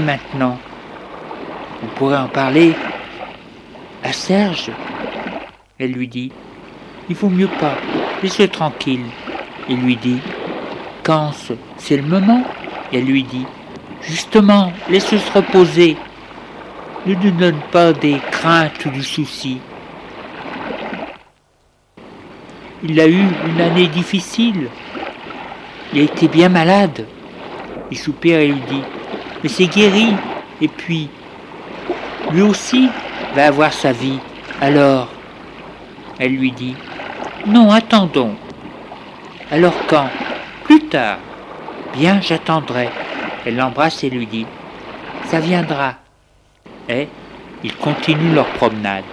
Maintenant, vous pourrez en parler à Serge. Elle lui dit, il vaut mieux pas, laisse-le tranquille. Il lui dit, quand c'est le moment. Elle lui dit, justement, laisse-le se reposer. Ne nous donne pas des craintes ou du souci. Il a eu une année difficile. Il a été bien malade. Il soupire et lui dit, mais c'est guéri. Et puis, lui aussi va avoir sa vie. Alors, elle lui dit, non, attendons. Alors quand Plus tard. Bien, j'attendrai. Elle l'embrasse et lui dit, ça viendra. Et ils continuent leur promenade.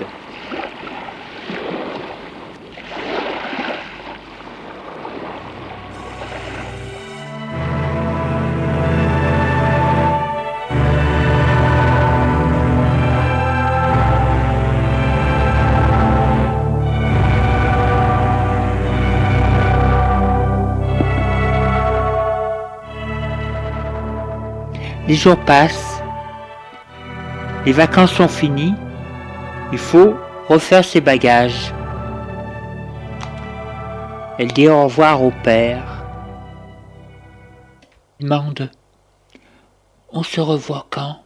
Les jours passent, les vacances sont finies, il faut refaire ses bagages. Elle dit au revoir au père. Il demande On se revoit quand?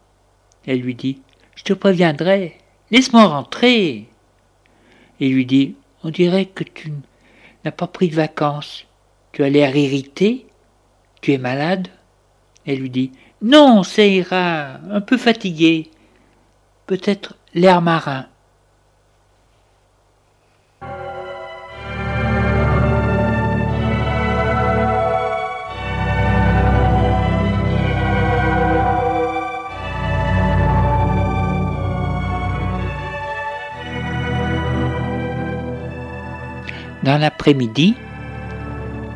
Elle lui dit Je te préviendrai, laisse-moi rentrer. Il lui dit On dirait que tu n'as pas pris de vacances. Tu as l'air irrité Tu es malade Elle lui dit non, ça ira, un peu fatigué. Peut-être l'air marin. Dans l'après-midi,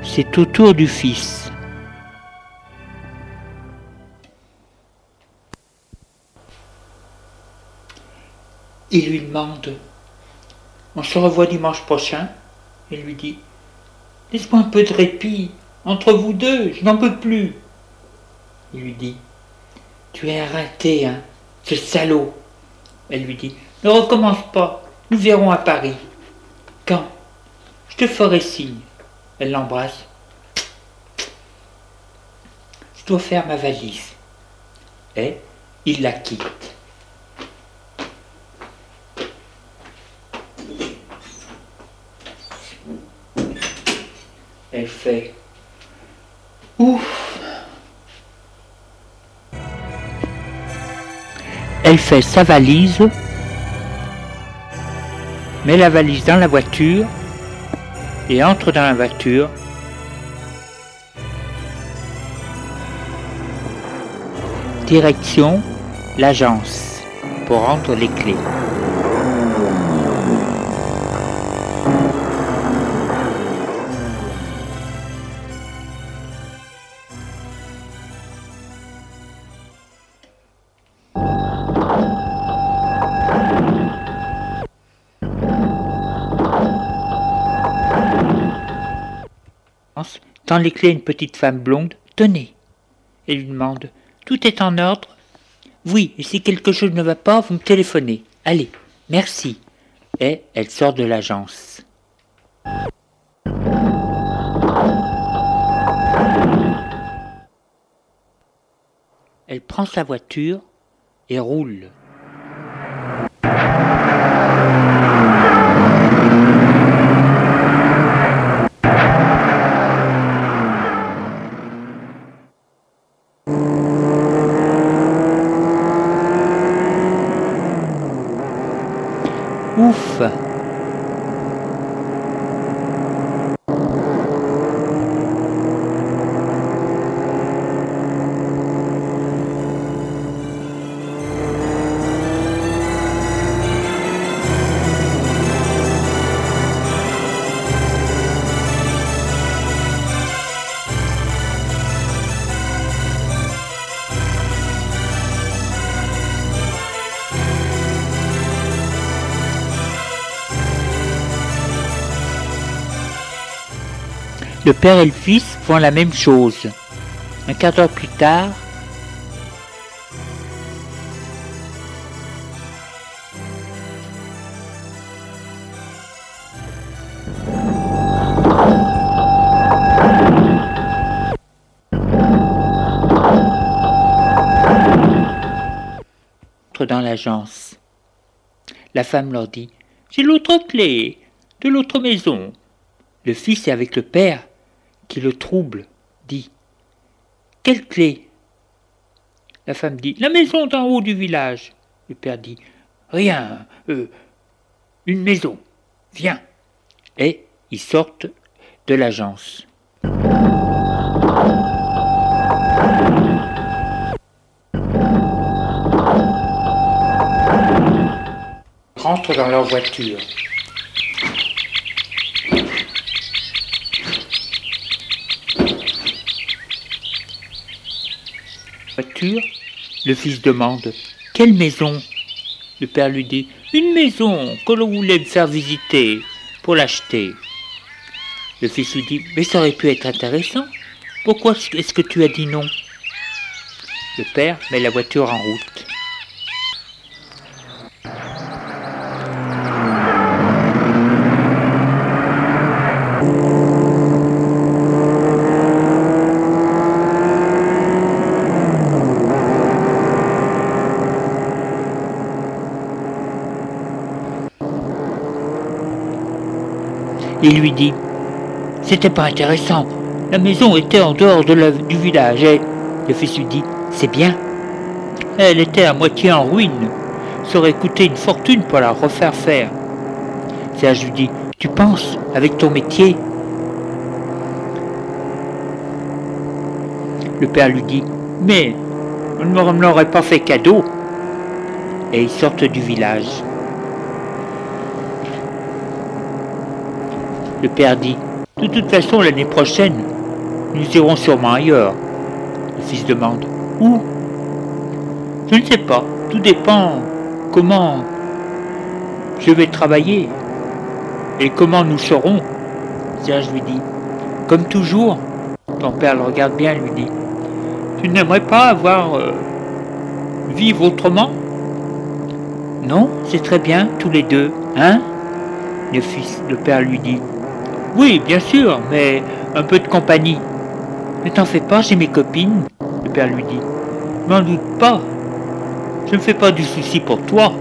c'est au tour du fils. Il lui demande On se revoit dimanche prochain Il lui dit Laisse-moi un peu de répit. Entre vous deux, je n'en peux plus. Il lui dit Tu es arrêté, hein, ce salaud. Elle lui dit Ne recommence pas, nous verrons à Paris. Quand? Je te ferai signe. Elle l'embrasse. Je dois faire ma valise. Et il la quitte. Ouf. Elle fait sa valise, met la valise dans la voiture et entre dans la voiture. Direction l'agence pour rendre les clés. Les clés une petite femme blonde. Tenez. Elle lui demande Tout est en ordre? Oui, et si quelque chose ne va pas, vous me téléphonez. Allez, merci. Et elle sort de l'agence. Elle prend sa voiture et roule. Ouf Le père et le fils font la même chose. Un quart d'heure plus tard, dans l'agence. La femme leur dit J'ai l'autre clé de l'autre maison. Le fils est avec le père qui le trouble, dit Quelle clé? La femme dit La maison d'en haut du village. Le père dit Rien, euh, une maison. Viens. Et ils sortent de l'agence. rentrent dans leur voiture. Le fils demande Quelle maison? Le père lui dit Une maison que l'on voulait me faire visiter pour l'acheter. Le fils lui dit Mais ça aurait pu être intéressant. Pourquoi est-ce que tu as dit non? Le père met la voiture en route. Il lui dit C'était pas intéressant. La maison était en dehors de du village et le fils lui dit C'est bien. Elle était à moitié en ruine. Ça aurait coûté une fortune pour la refaire faire. Serge lui dit Tu penses, avec ton métier Le père lui dit Mais on ne me l'aurait pas fait cadeau. Et ils sortent du village. Le père dit De toute façon, l'année prochaine, nous irons sûrement ailleurs. Le fils demande Où? Je ne sais pas. Tout dépend comment je vais travailler et comment nous serons. Serge lui dit Comme toujours, ton père le regarde bien lui dit Tu n'aimerais pas avoir euh, vivre autrement? Non, c'est très bien, tous les deux, hein? Le fils, le père lui dit oui, bien sûr, mais un peu de compagnie. Ne t'en fais pas, j'ai mes copines, le père lui dit. M'en doute pas. Je ne fais pas du souci pour toi.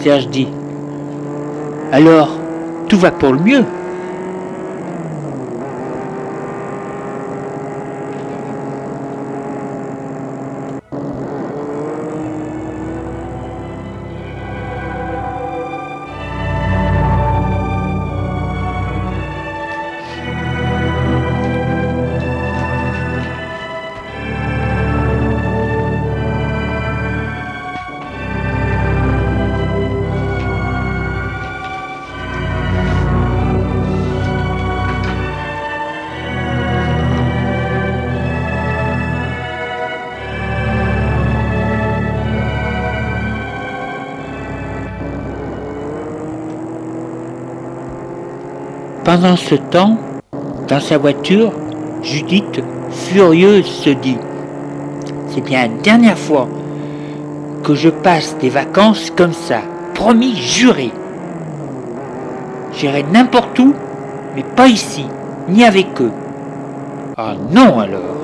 Serge dit. Alors, tout va pour le mieux. Pendant ce temps, dans sa voiture, Judith, furieuse, se dit C'est bien la dernière fois que je passe des vacances comme ça. Promis, juré. J'irai n'importe où, mais pas ici, ni avec eux. Ah non alors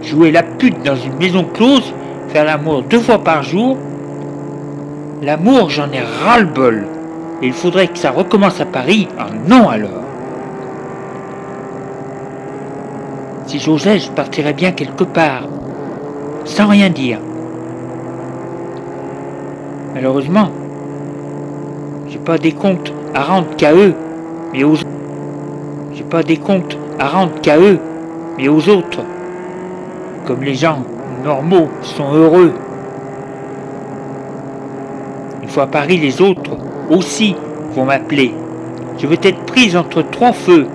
Jouer la pute dans une maison close, faire l'amour deux fois par jour, l'amour j'en ai ras-le-bol. Il faudrait que ça recommence à Paris. Ah non alors Si j'osais, je partirais bien quelque part, sans rien dire. Malheureusement, j'ai pas des comptes à rendre qu'à eux, mais aux j'ai pas des comptes à rendre qu'à eux, mais aux autres. Comme les gens normaux sont heureux. Une fois à Paris, les autres aussi vont m'appeler. Je veux être prise entre trois feux,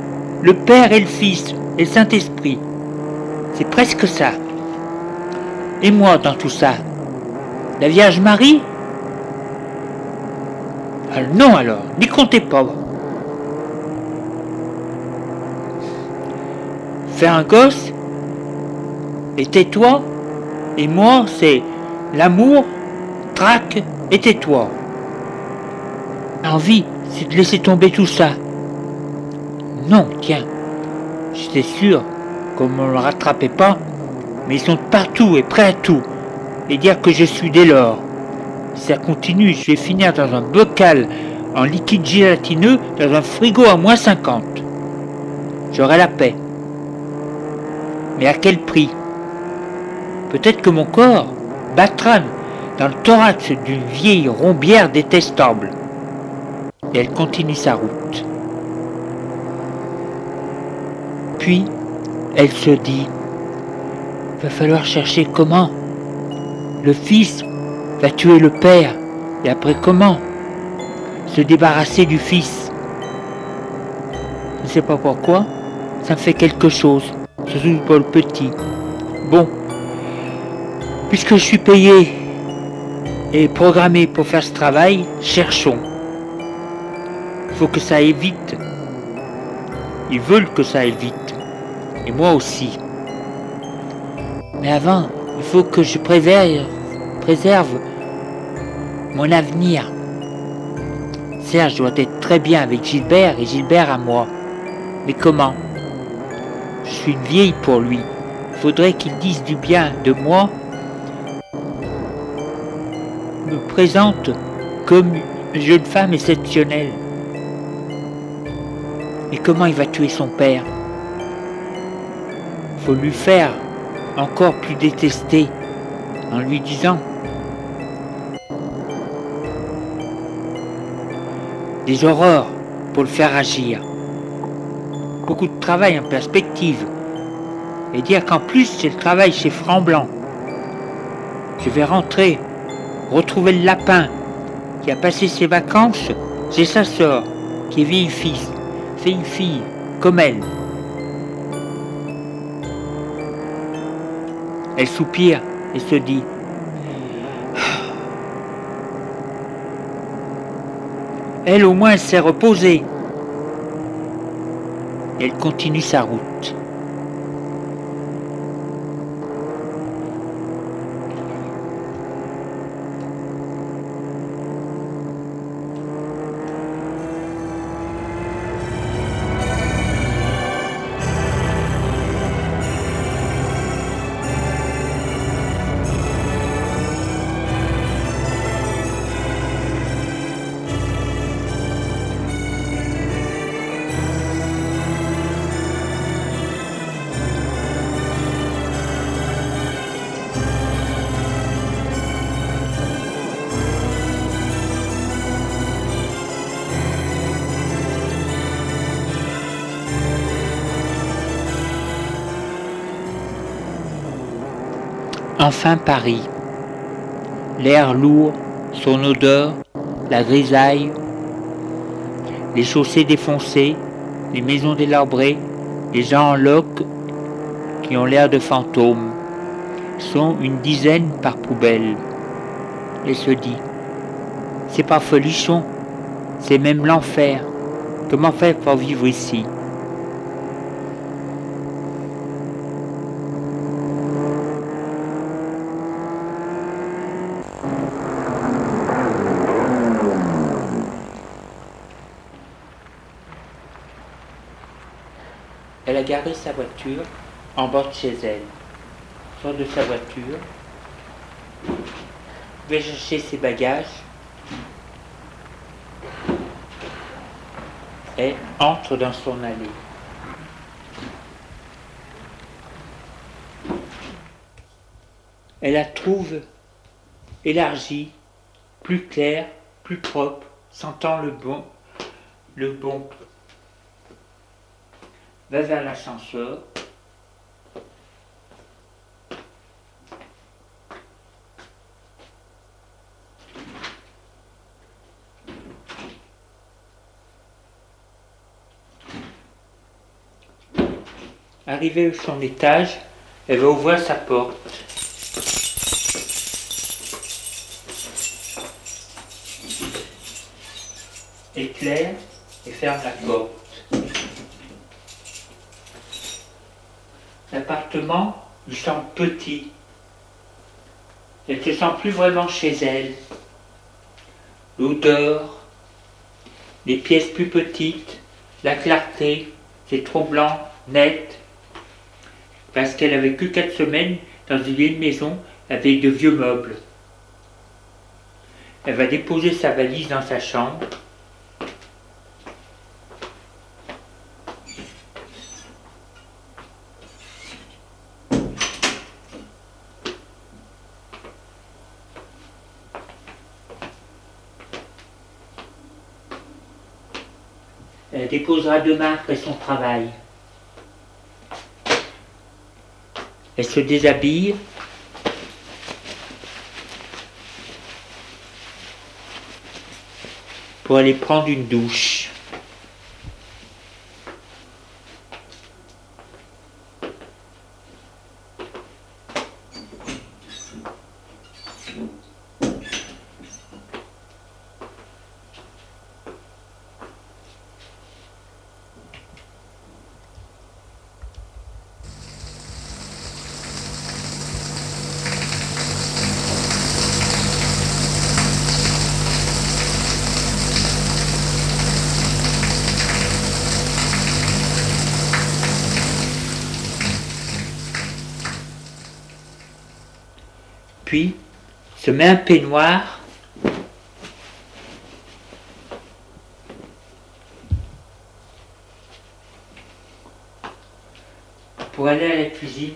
le Père et le Fils et le Saint-Esprit. C'est presque ça. Et moi dans tout ça La Vierge Marie? Ah, Non alors, n'y comptez pas. Faire un gosse et tais-toi. Et moi, c'est l'amour, traque et tais-toi. L'envie, c'est de laisser tomber tout ça. Non, tiens, j'étais sûr qu'on ne le rattrapait pas, mais ils sont partout et prêts à tout, et dire que je suis dès lors. Si ça continue, je vais finir dans un bocal en liquide gélatineux dans un frigo à moins 50. J'aurai la paix. Mais à quel prix? Peut-être que mon corps battra dans le thorax d'une vieille rombière détestable. Et elle continue sa route. Puis, elle se dit, va falloir chercher comment. Le fils va tuer le père, et après comment Se débarrasser du fils. Je ne sais pas pourquoi, ça me fait quelque chose, surtout pour le petit. Bon, puisque je suis payé et programmé pour faire ce travail, cherchons. Il faut que ça aille vite. Ils veulent que ça aille vite et moi aussi. Mais avant, il faut que je préserve, préserve mon avenir. Serge doit être très bien avec Gilbert et Gilbert à moi. Mais comment? Je suis une vieille pour lui. Il faudrait qu'il dise du bien de moi, me présente comme une jeune femme exceptionnelle. Et comment il va tuer son père faut lui faire encore plus détester en lui disant des horreurs pour le faire agir. Beaucoup de travail en perspective. Et dire qu'en plus j'ai le travail chez Franc Blanc. Je vais rentrer, retrouver le lapin qui a passé ses vacances J'ai sa sœur qui est vieille fille, vieille fille comme elle. Elle soupire et se dit Elle au moins s'est reposée. Elle continue sa route. Enfin Paris. L'air lourd, son odeur, la grisaille, les chaussées défoncées, les maisons délabrées, les gens en loques qui ont l'air de fantômes, sont une dizaine par poubelle. Et se dit, c'est pas folichon, c'est même l'enfer. Comment faire pour vivre ici? A garé sa voiture en bord de chez elle. Sort de sa voiture, va chercher ses bagages et entre dans son allée. Elle la trouve élargie, plus claire, plus propre, sentant le bon, le bon. Va vers l'ascenseur. Arrivée à son étage, elle va ouvrir sa porte. Éclaire et ferme la porte. L'appartement lui semble petit. Elle ne se sent plus vraiment chez elle. L'odeur, les pièces plus petites, la clarté, c'est trop blanc, net, parce qu'elle a vécu quatre semaines dans une vieille maison avec de vieux meubles. Elle va déposer sa valise dans sa chambre. Demain après son travail. Elle se déshabille. pour aller prendre une douche. Puis se met un peignoir pour aller à la cuisine.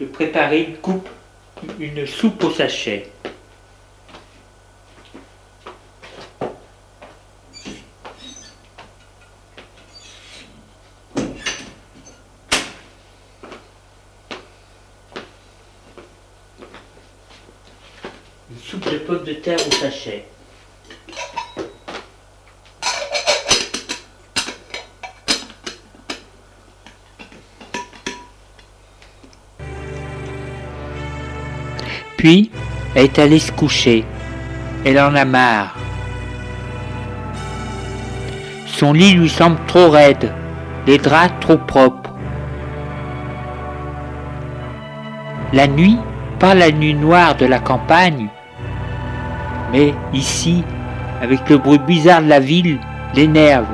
De préparer une coupe, une soupe au sachet. Puis, elle est allée se coucher. Elle en a marre. Son lit lui semble trop raide, les draps trop propres. La nuit, pas la nuit noire de la campagne, mais ici, avec le bruit bizarre de la ville, l'énerve.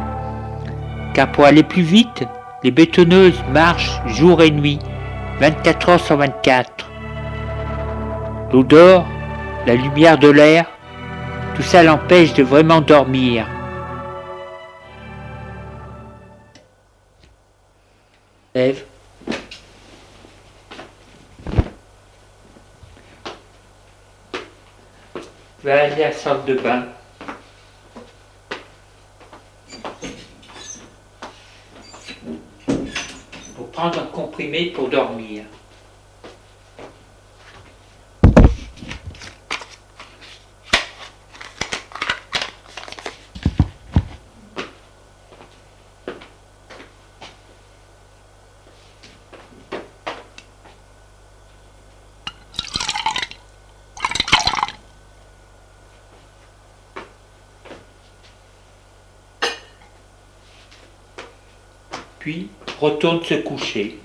Car pour aller plus vite, les bétonneuses marchent jour et nuit, 24 heures sur 24. L'odeur, la lumière de l'air, tout ça l'empêche de vraiment dormir. Lève. Va aller à la salle de bain. Pour prendre un comprimé pour dormir. Puis retourne se coucher.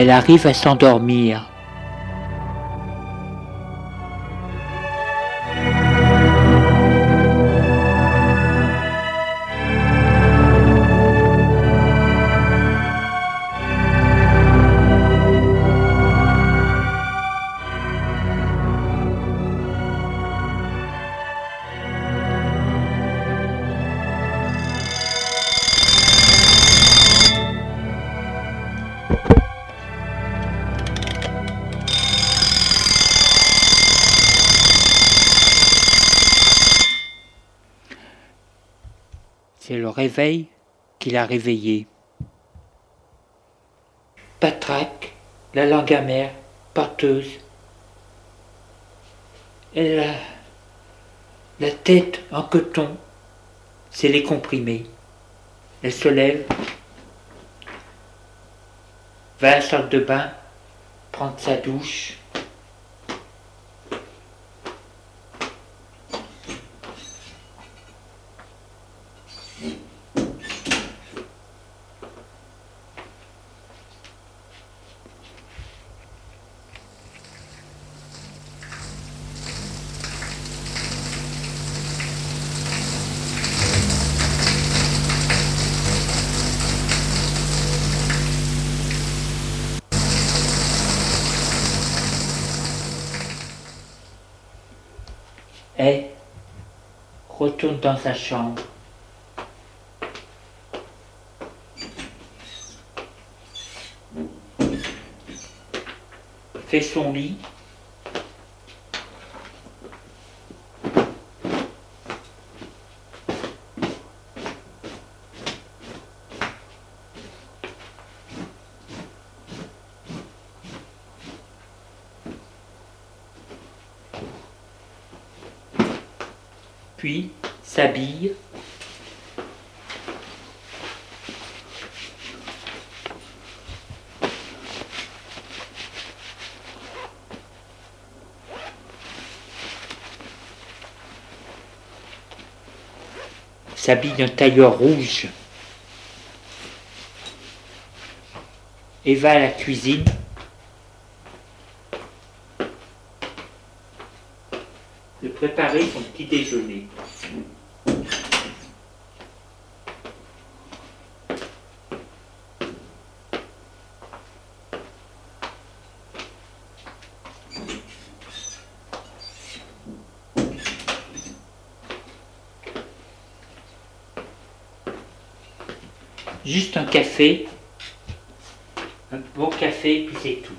Elle arrive à s'endormir. C'est le réveil qui l'a réveillé. Patraque, la langue amère, porteuse. Elle a la tête en coton, c'est les comprimés. Elle se lève, va à la salle de bain, prendre sa douche. et retourne dans sa chambre. Fait son lit. puis s'habille. S'habille d'un tailleur rouge et va à la cuisine de préparer son petit déjeuner. Juste un café, un bon café, puis c'est tout.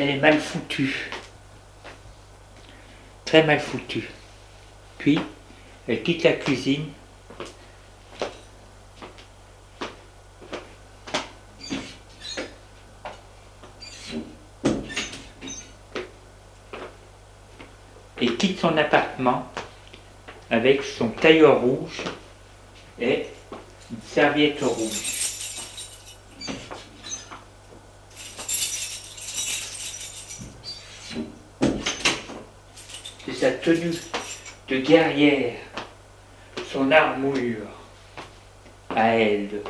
elle Très mal foutue. Puis, elle quitte la cuisine. Et quitte son appartement avec son tailleur rouge et une serviette rouge. tenue de guerrière, son armure à elle.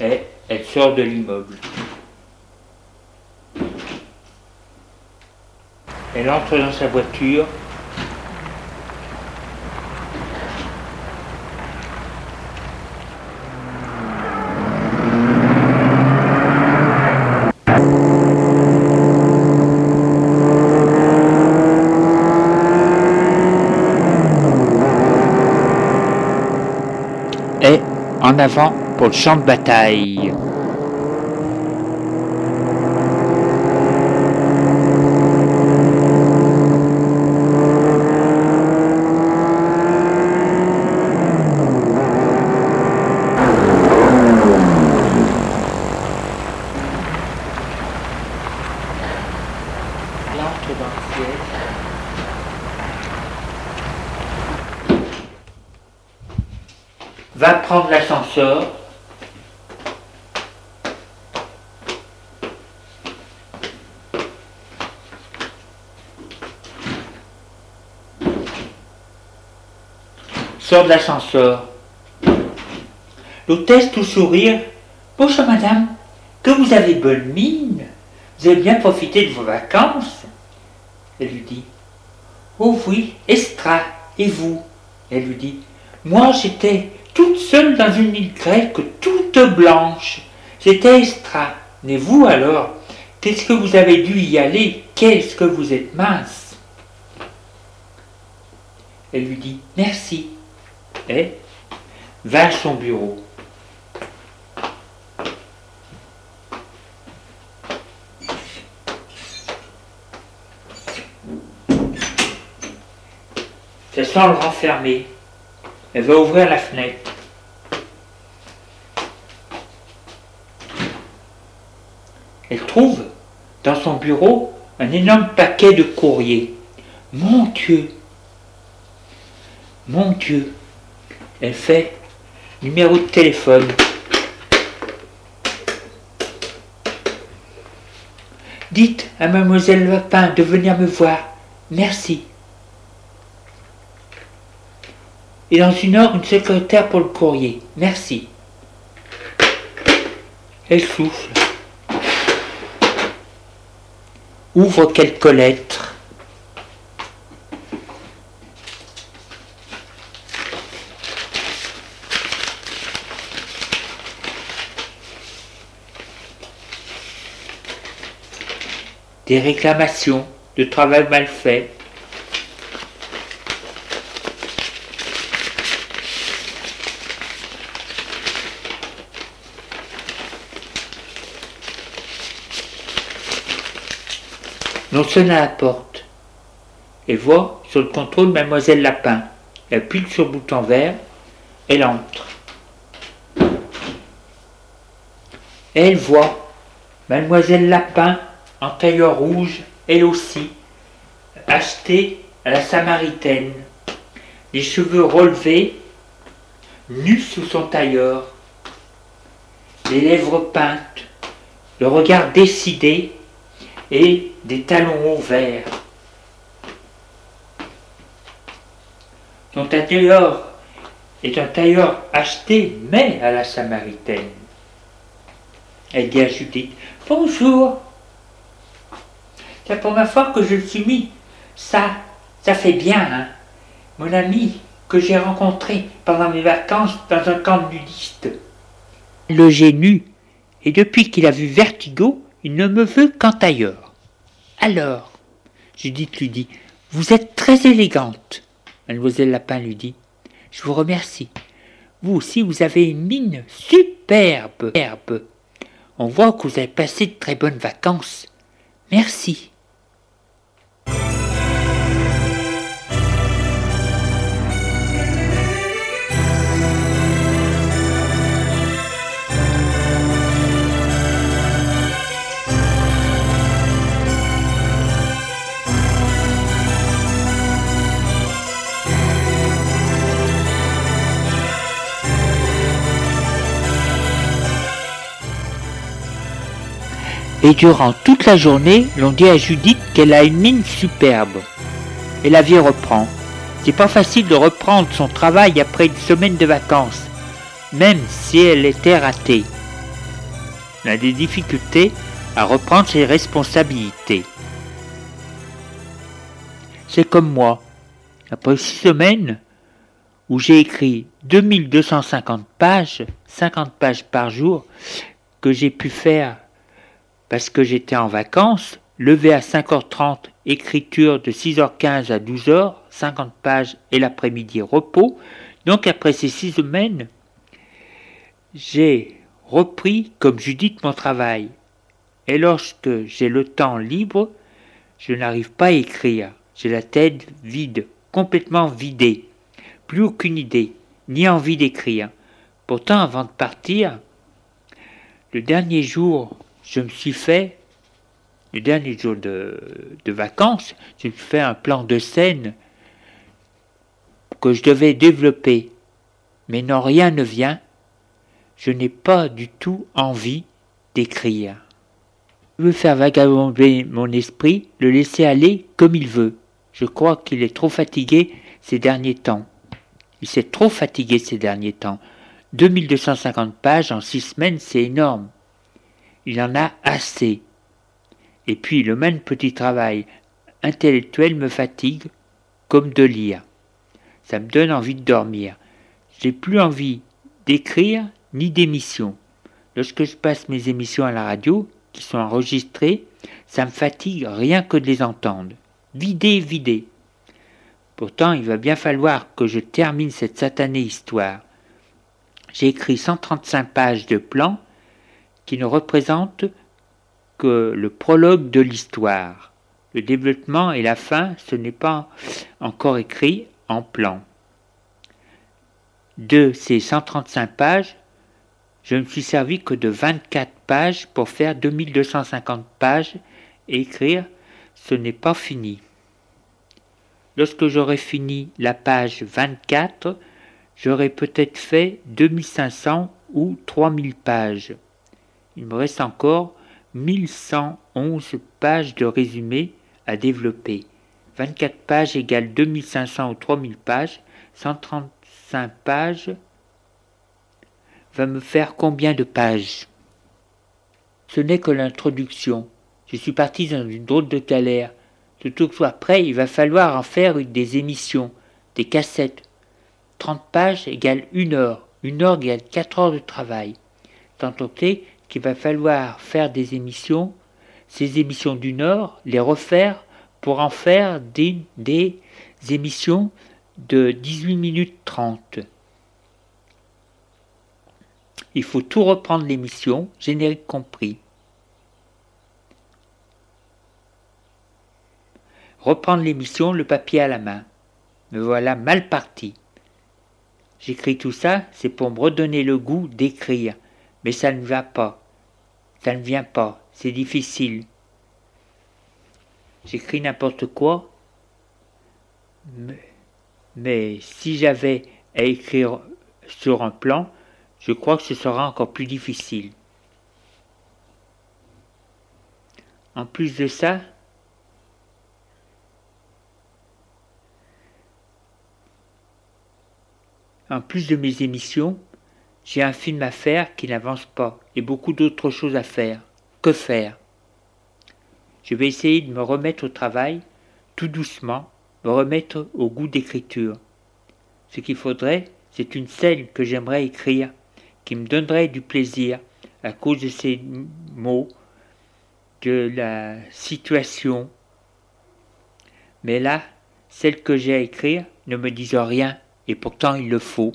Et elle sort de l'immeuble. Elle entre dans sa voiture avant pour le champ de bataille dans le ciel. Va prendre l'ascenseur. Sors de l'ascenseur. L'hôtesse, tout sourire. Bonjour madame, que vous avez bonne mine. Vous avez bien profité de vos vacances. Elle lui dit. Oh oui, Estra, et vous? Elle lui dit. Moi j'étais seule dans une île grecque toute blanche. C'était Estra. Mais vous alors, qu'est-ce que vous avez dû y aller? Qu'est-ce que vous êtes mince? Elle lui dit merci et va à son bureau. Ça sent le renfermer. Elle va ouvrir la fenêtre. Elle trouve dans son bureau un énorme paquet de courriers. Mon Dieu Mon Dieu Elle fait numéro de téléphone. Dites à mademoiselle Lapin de venir me voir. Merci. Et dans une heure, une secrétaire pour le courrier. Merci. Elle souffle. Ouvre quelques lettres. Des réclamations de travail mal fait. On sonne à la porte. Elle voit sur le contrôle Mademoiselle Lapin. Elle appuie sur le bouton vert. Elle entre. Elle voit Mademoiselle Lapin en tailleur rouge, elle aussi, achetée à la Samaritaine. Les cheveux relevés, nus sous son tailleur. Les lèvres peintes, le regard décidé et des talons hauts verts. Son tailleur est un tailleur acheté, mais à la Samaritaine. Elle dit à Judith Bonjour. C'est la première fois que je le suis mis. Ça, ça fait bien, hein. Mon ami que j'ai rencontré pendant mes vacances dans un camp de nudistes. Nu, et depuis qu'il a vu Vertigo, il ne me veut qu'en tailleur. Alors, Judith lui dit, vous êtes très élégante. Mademoiselle Lapin lui dit, je vous remercie. Vous aussi, vous avez une mine superbe. On voit que vous avez passé de très bonnes vacances. Merci. Et durant toute la journée, l'on dit à Judith qu'elle a une mine superbe. Et la vie reprend. C'est pas facile de reprendre son travail après une semaine de vacances, même si elle était ratée. on a des difficultés à reprendre ses responsabilités. C'est comme moi. Après six semaines où j'ai écrit 2250 pages, 50 pages par jour, que j'ai pu faire parce que j'étais en vacances, levé à 5h30, écriture de 6h15 à 12h, 50 pages et l'après-midi repos. Donc après ces six semaines, j'ai repris comme Judith mon travail. Et lorsque j'ai le temps libre, je n'arrive pas à écrire. J'ai la tête vide, complètement vidée. Plus aucune idée, ni envie d'écrire. Pourtant, avant de partir, le dernier jour, je me suis fait, le dernier jour de, vacances, je me suis fait un plan de scène que je devais développer. Mais non, rien ne vient je n'ai pas du tout envie d'écrire. Je veux faire vagabonder mon esprit, le laisser aller comme il veut. Je crois qu'il est trop fatigué ces derniers temps. Il s'est trop fatigué ces derniers temps. 2250 pages en six semaines, c'est énorme. Il en a assez. Et puis le même petit travail intellectuel me fatigue comme de lire. Ça me donne envie de dormir. J'ai plus envie d'écrire ni d'émissions. Lorsque je passe mes émissions à la radio, qui sont enregistrées, ça me fatigue rien que de les entendre. Vider, vider. Pourtant, il va bien falloir que je termine cette satanée histoire. J'ai écrit 135 pages de plans qui ne représentent que le prologue de l'histoire. Le développement et la fin, ce n'est pas encore écrit en plan. De ces 135 pages, je ne me suis servi que de 24 pages pour faire 2250 pages et écrire ce n'est pas fini. Lorsque j'aurai fini la page 24, j'aurai peut-être fait 2500 ou 3000 pages. Il me reste encore 1111 pages de résumé à développer. 24 pages égale 2500 ou 3000 pages, 135 pages va me faire combien de pages? Ce n'est que l'introduction. Je suis parti dans une drôle de galère. Tout que soit prêt, il va falloir en faire des émissions, des cassettes. 30 pages égale une heure. Une heure égale 4 heures de travail. Tant est qu'il va falloir faire des émissions, ces émissions d'une heure, les refaire pour en faire des, des émissions de 18 minutes 30. Il faut tout reprendre l'émission, générique compris. Reprendre l'émission, le papier à la main. Me voilà mal parti. J'écris tout ça, c'est pour me redonner le goût d'écrire. Mais ça ne va pas. Ça ne vient pas. C'est difficile. J'écris n'importe quoi. Mais, si j'avais à écrire sur un plan, je crois que ce sera encore plus difficile. En plus de ça, en plus de mes émissions, j'ai un film à faire qui n'avance pas et beaucoup d'autres choses à faire. Que faire? Je vais essayer de me remettre au travail, tout doucement, me remettre au goût d'écriture. Ce qu'il faudrait, c'est une scène que j'aimerais écrire qui me donnerait du plaisir à cause de ces mots, de la situation. Mais là, celles que j'ai à écrire ne me disent rien, et pourtant il le faut.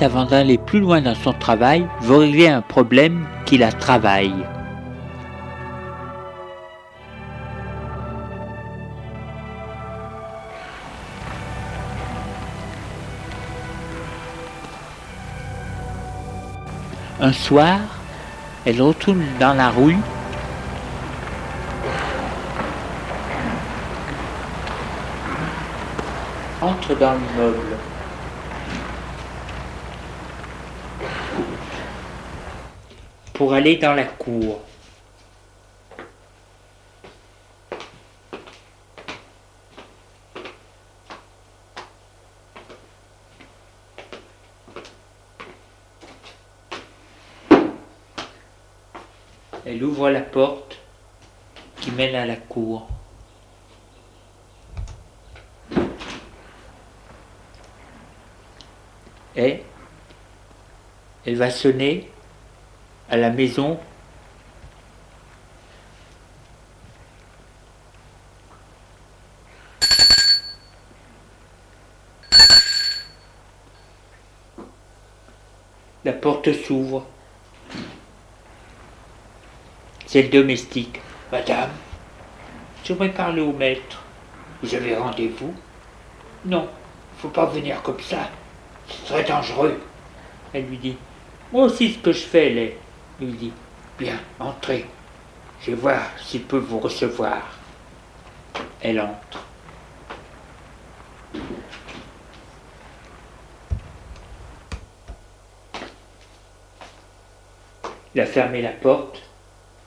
Avant d'aller plus loin dans son travail, veut régler un problème qui la travaille. Un soir, elle retourne dans la rue. Entre dans l'immeuble. Pour aller dans la cour. Elle ouvre la porte qui mène à la cour. Et elle va sonner à la maison La porte s'ouvre. C'est le domestique. Madame, j'aimerais parler au maître. Vous avez rendez-vous? Non, faut pas venir comme ça. C'est très dangereux. Elle lui dit. Moi aussi ce que je fais, elle est. Il dit. Bien, entrez. Je vais voir s'il peut vous recevoir. Elle entre. Il a fermé la porte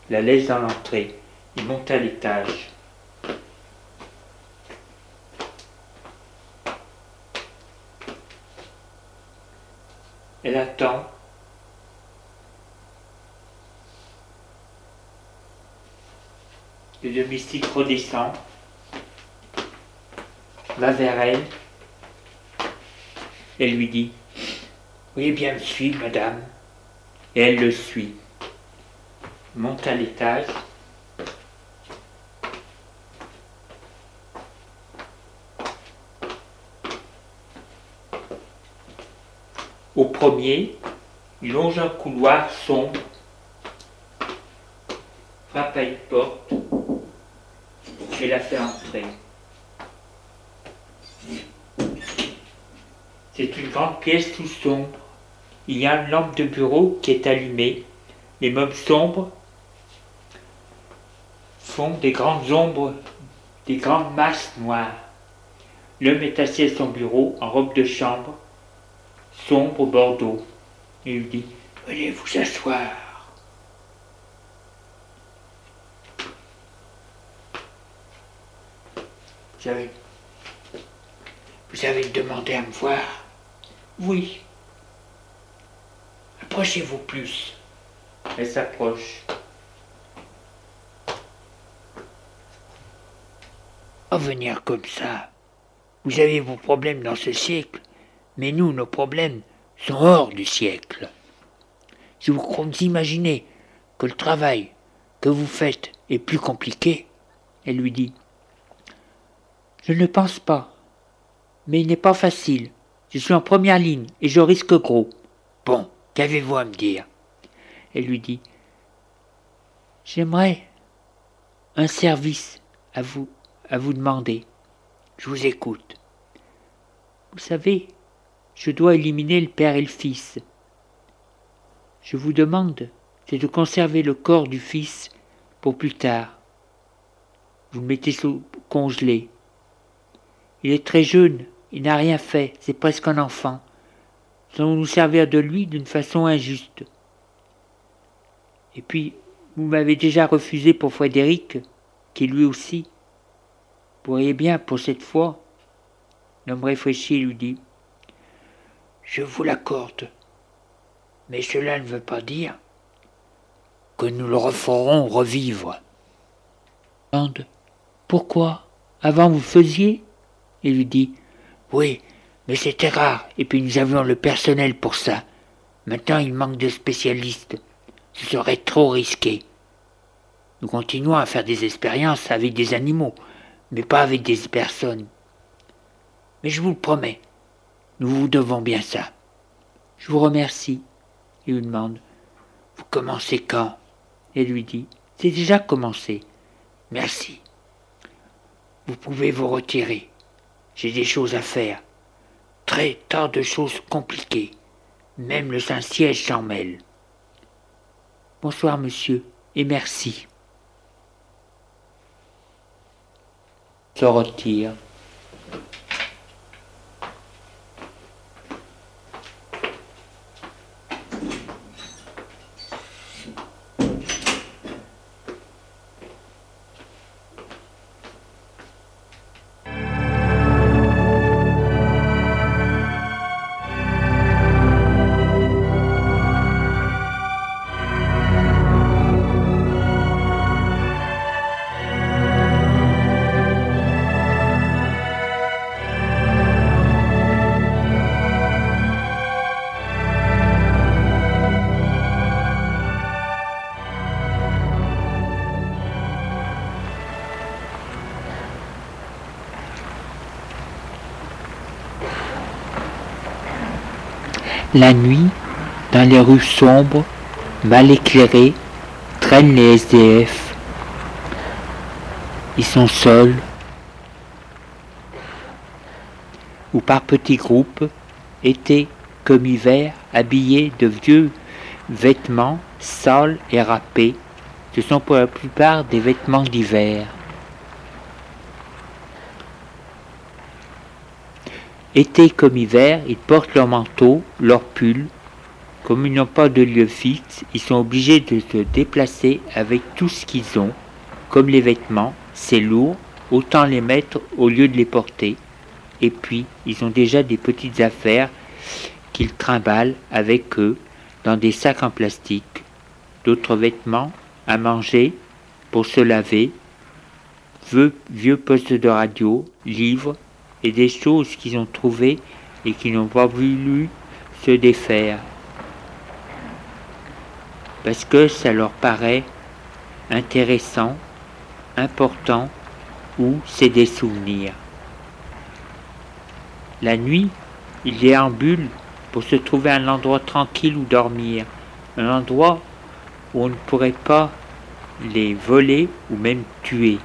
la laisse dans l'entrée. Il monte à l'étage. Elle attend. Le domestique redescend, va vers elle et lui dit Veuillez bien me suivre, madame. Et elle le suit monte à l'étage. Au premier, il longe un couloir sombre, frappe à une porte et la fait entrer. C'est une grande pièce tout sombre. Il y a une lampe de bureau qui est allumée. Les meubles sombres des grandes ombres, des grandes masses noires. L'homme est assis à son bureau en robe de chambre, sombre bordeaux. Il lui dit Veuillez vous asseoir. Vous avez, vous avez demandé à me voir Oui. Approchez-vous plus. Elle s'approche. Pas venir comme ça. Vous avez vos problèmes dans ce siècle, mais nous, nos problèmes sont hors du siècle. Si vous imaginez que le travail que vous faites est plus compliqué, elle lui dit Je ne pense pas, mais il n'est pas facile. Je suis en première ligne et je risque gros. Bon, qu'avez-vous à me dire? Elle lui dit J'aimerais un service à vous à vous demander. Je vous écoute. Vous savez, je dois éliminer le père et le fils. Je vous demande, c'est de conserver le corps du fils pour plus tard. Vous le mettez sous congelé. Il est très jeune, il n'a rien fait, c'est presque un enfant. Sans nous servir de lui d'une façon injuste. Et puis, vous m'avez déjà refusé pour Frédéric, qui lui aussi pourriez bien, pour cette fois. L'homme réfléchit lui dit Je vous l'accorde, mais cela ne veut pas dire que nous le referons revivre. Pourquoi Avant vous faisiez Il lui dit Oui, mais c'était rare, et puis nous avions le personnel pour ça. Maintenant il manque de spécialistes. Ce serait trop risqué. Nous continuons à faire des expériences avec des animaux, mais pas avec des personnes. Mais je vous le promets, nous vous devons bien ça. Je vous remercie. Il lui demande Vous commencez quand? Et lui dit C'est déjà commencé. Merci. Vous pouvez vous retirer. J'ai des choses à faire. Très tant de choses compliquées. Même le Saint-Siège s'en mêle. Bonsoir, monsieur, et merci. Se retire. La nuit, dans les rues sombres, mal éclairées, traînent les SDF. Ils sont seuls, ou par petits groupes, été comme hiver, habillés de vieux vêtements sales et râpés. Ce sont pour la plupart des vêtements d'hiver. Été comme hiver, ils portent leur manteau, leur pull. Comme ils n'ont pas de lieu fixe, ils sont obligés de se déplacer avec tout ce qu'ils ont. Comme les vêtements, c'est lourd, autant les mettre au lieu de les porter. Et puis, ils ont déjà des petites affaires qu'ils trimballent avec eux dans des sacs en plastique. D'autres vêtements, à manger, pour se laver, vieux, vieux postes de radio, livres, et des choses qu'ils ont trouvées et qui n'ont pas voulu se défaire. Parce que ça leur paraît intéressant, important ou c'est des souvenirs. La nuit, ils déambulent pour se trouver un endroit tranquille où dormir, un endroit où on ne pourrait pas les voler ou même tuer.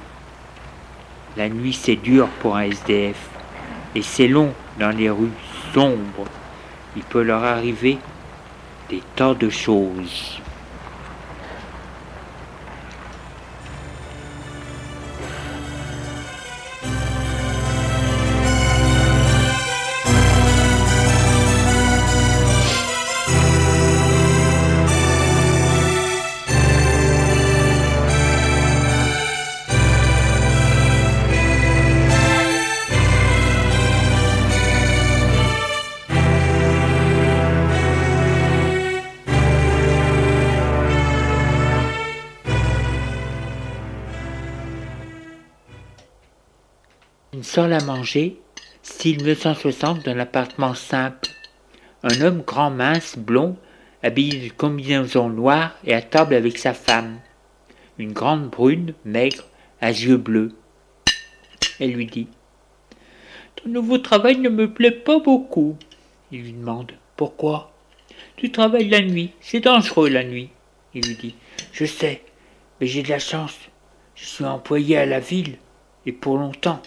La nuit, c'est dur pour un SDF. Et c'est long dans les rues sombres. Il peut leur arriver des tas de choses. Salle à manger, style 1960 d'un appartement simple. Un homme grand, mince, blond, habillé de combinaison noire et à table avec sa femme. Une grande brune, maigre, à yeux bleus. Elle lui dit Ton nouveau travail ne me plaît pas beaucoup. Il lui demande Pourquoi Tu travailles la nuit, c'est dangereux la nuit. Il lui dit Je sais, mais j'ai de la chance. Je suis employé à la ville, et pour longtemps.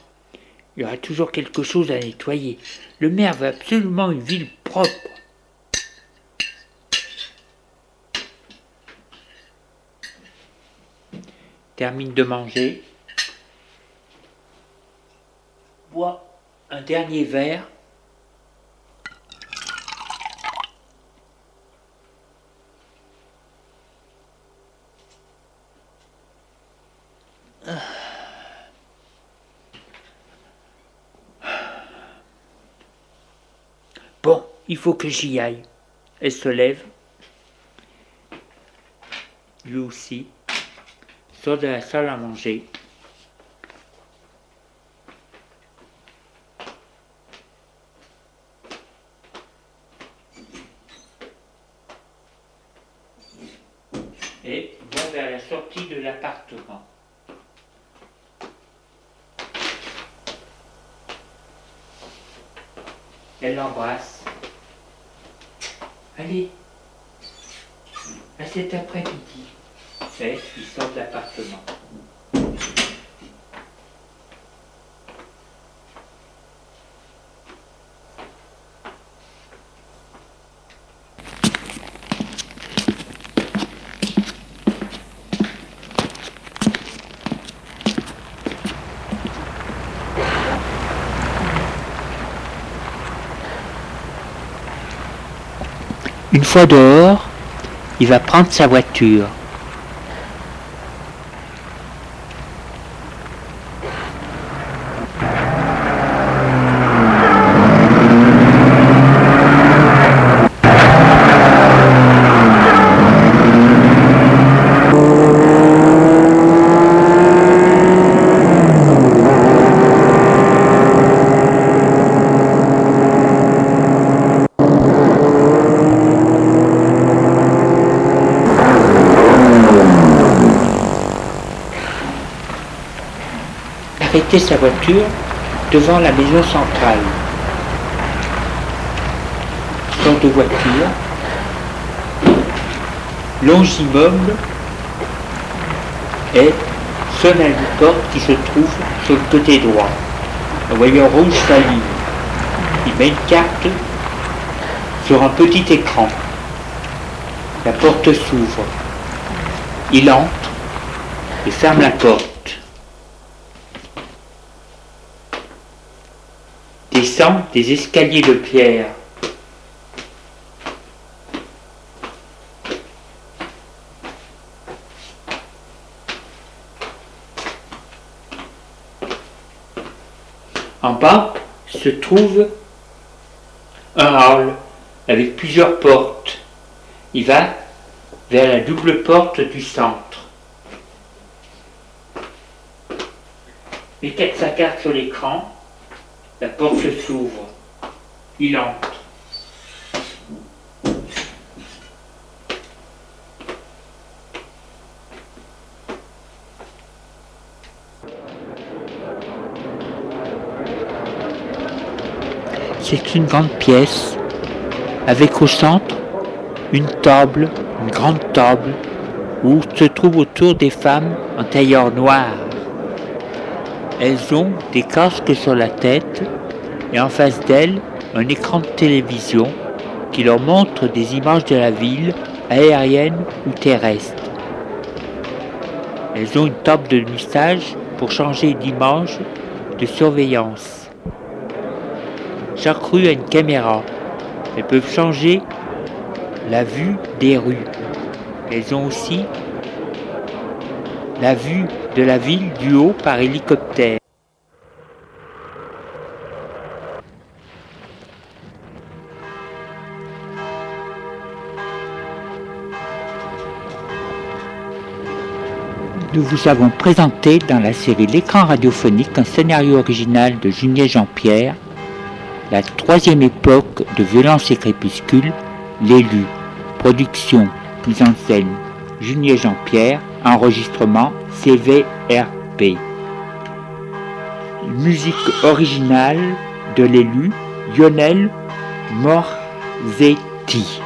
Il y aura toujours quelque chose à nettoyer. Le maire veut absolument une ville propre. Termine de manger. Bois un dernier verre. Il faut que j'y aille. Elle se lève. Lui aussi. Sort de la salle à manger. Et va vers la sortie de l'appartement. Elle l'embrasse. Allez, à cet après-midi, fait, il sort l'appartement. Fois dehors, il va prendre sa voiture. Sa voiture devant la maison centrale. Sort de voiture, longe immeuble et sonne à une porte qui se trouve sur le côté droit. Un voyant rouge s'allume. Il met une carte sur un petit écran. La porte s'ouvre. Il entre et ferme la porte. Descend des escaliers de pierre. En bas se trouve un hall avec plusieurs portes. Il va vers la double porte du centre. Il met sa carte sur l'écran la porte s'ouvre. Il entre. C'est une grande pièce avec au centre une table, une grande table où se trouvent autour des femmes en tailleur noir. Elles ont des casques sur la tête et en face d'elles un écran de télévision qui leur montre des images de la ville, aérienne ou terrestre. Elles ont une table de message pour changer d'image de surveillance. Chaque rue a une caméra. Elles peuvent changer la vue des rues. Elles ont aussi la vue de la ville du haut par hélicoptère. Nous vous avons présenté dans la série L'écran radiophonique un scénario original de Julien Jean-Pierre, la troisième époque de violence et crépuscule, l'élu, production, mise en scène, Julien Jean-Pierre, Enregistrement CVRP. Musique originale de l'élu Lionel Morzetti.